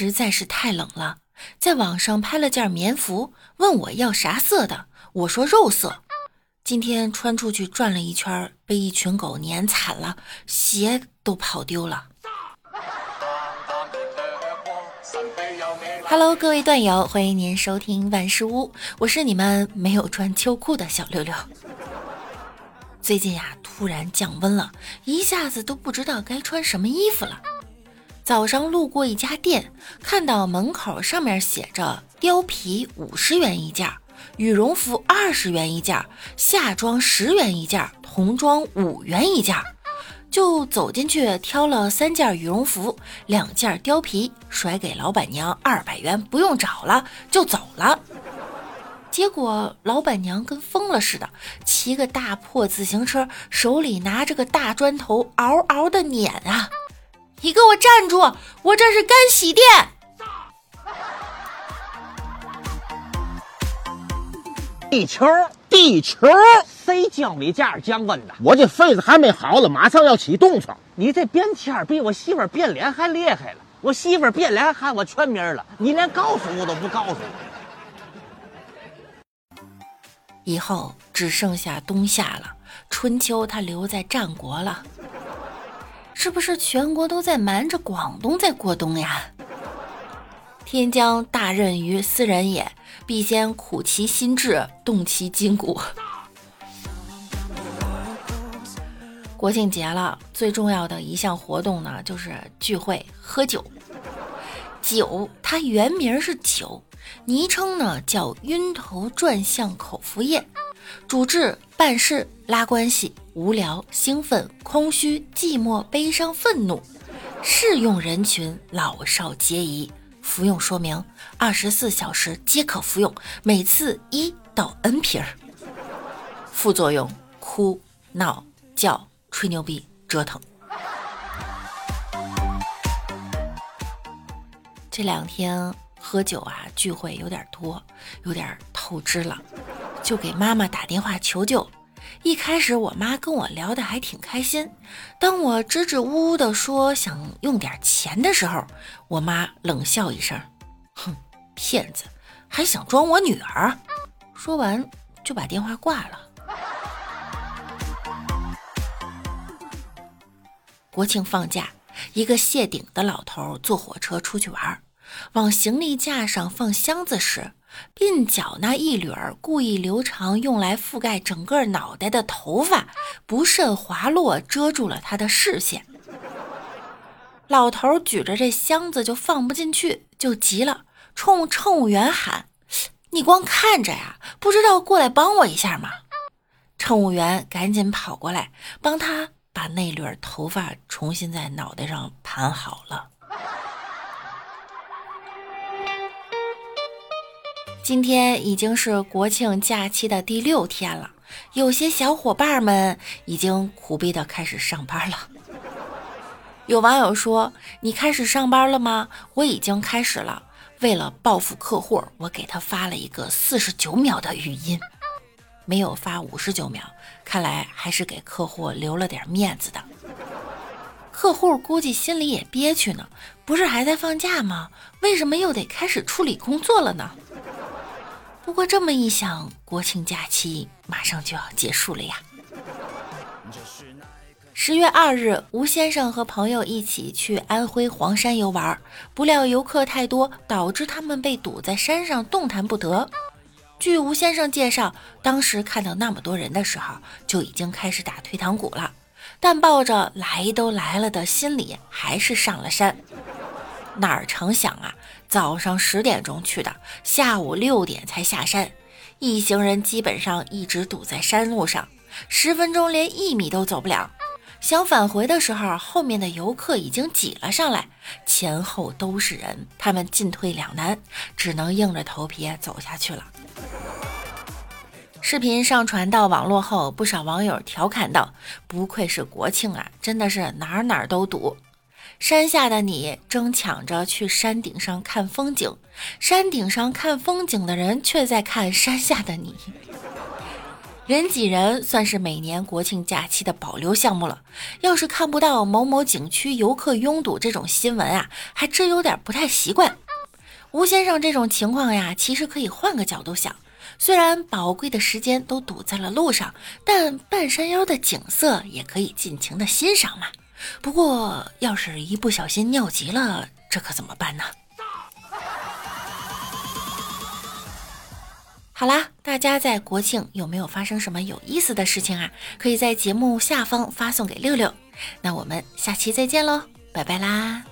实在是太冷了，在网上拍了件棉服，问我要啥色的，我说肉色。今天穿出去转了一圈，被一群狗撵惨了，鞋都跑丢了。Hello，各位段友，欢迎您收听万事屋，我是你们没有穿秋裤的小六六。最近呀，突然降温了，一下子都不知道该穿什么衣服了。早上路过一家店，看到门口上面写着貂皮五十元一件，羽绒服二十元一件，夏装十元一件，童装五元一件，就走进去挑了三件羽绒服，两件貂皮，甩给老板娘二百元，不用找了，就走了。结果老板娘跟疯了似的，骑个大破自行车，手里拿着个大砖头，嗷嗷的撵啊！你给我站住！我这是干洗店。地球，地球，谁教你这样降温的？我这肺子还没好了，马上要起冻疮。你这变天比我媳妇变脸还厉害了。我媳妇变脸喊我全名了，你连告诉我都不告诉我。以后只剩下冬夏了，春秋他留在战国了。是不是全国都在瞒着广东在过冬呀？天将大任于斯人也，必先苦其心志，动其筋骨。国庆节了，最重要的一项活动呢，就是聚会喝酒。酒它原名是酒，昵称呢叫晕头转向口服液，主治办事拉关系。无聊、兴奋、空虚、寂寞、悲伤、愤怒，适用人群老少皆宜。服用说明：二十四小时皆可服用，每次一到 n 瓶儿。副作用：哭、闹、叫、吹牛逼、折腾。这两天喝酒啊，聚会有点多，有点透支了，就给妈妈打电话求救。一开始我妈跟我聊的还挺开心，当我支支吾吾的说想用点钱的时候，我妈冷笑一声：“哼，骗子，还想装我女儿。”说完就把电话挂了。国庆放假，一个谢顶的老头坐火车出去玩，往行李架上放箱子时。鬓角那一缕儿故意留长，用来覆盖整个脑袋的头发不慎滑落，遮住了他的视线。老头举着这箱子就放不进去，就急了，冲乘务员喊：“你光看着呀，不知道过来帮我一下吗？”乘务员赶紧跑过来，帮他把那缕头发重新在脑袋上盘好了。今天已经是国庆假期的第六天了，有些小伙伴们已经苦逼的开始上班了。有网友说：“你开始上班了吗？”我已经开始了。为了报复客户，我给他发了一个四十九秒的语音，没有发五十九秒，看来还是给客户留了点面子的。客户估计心里也憋屈呢，不是还在放假吗？为什么又得开始处理工作了呢？不过这么一想，国庆假期马上就要结束了呀。十月二日，吴先生和朋友一起去安徽黄山游玩，不料游客太多，导致他们被堵在山上动弹不得。据吴先生介绍，当时看到那么多人的时候，就已经开始打退堂鼓了，但抱着来都来了的心理，还是上了山。哪儿成想啊！早上十点钟去的，下午六点才下山，一行人基本上一直堵在山路上，十分钟连一米都走不了。想返回的时候，后面的游客已经挤了上来，前后都是人，他们进退两难，只能硬着头皮走下去了。视频上传到网络后，不少网友调侃道：“不愧是国庆啊，真的是哪儿哪儿都堵。”山下的你争抢着去山顶上看风景，山顶上看风景的人却在看山下的你。人挤人算是每年国庆假期的保留项目了。要是看不到某某景区游客拥堵这种新闻啊，还真有点不太习惯。吴先生这种情况呀，其实可以换个角度想。虽然宝贵的时间都堵在了路上，但半山腰的景色也可以尽情的欣赏嘛。不过，要是一不小心尿急了，这可怎么办呢？好啦，大家在国庆有没有发生什么有意思的事情啊？可以在节目下方发送给六六。那我们下期再见喽，拜拜啦！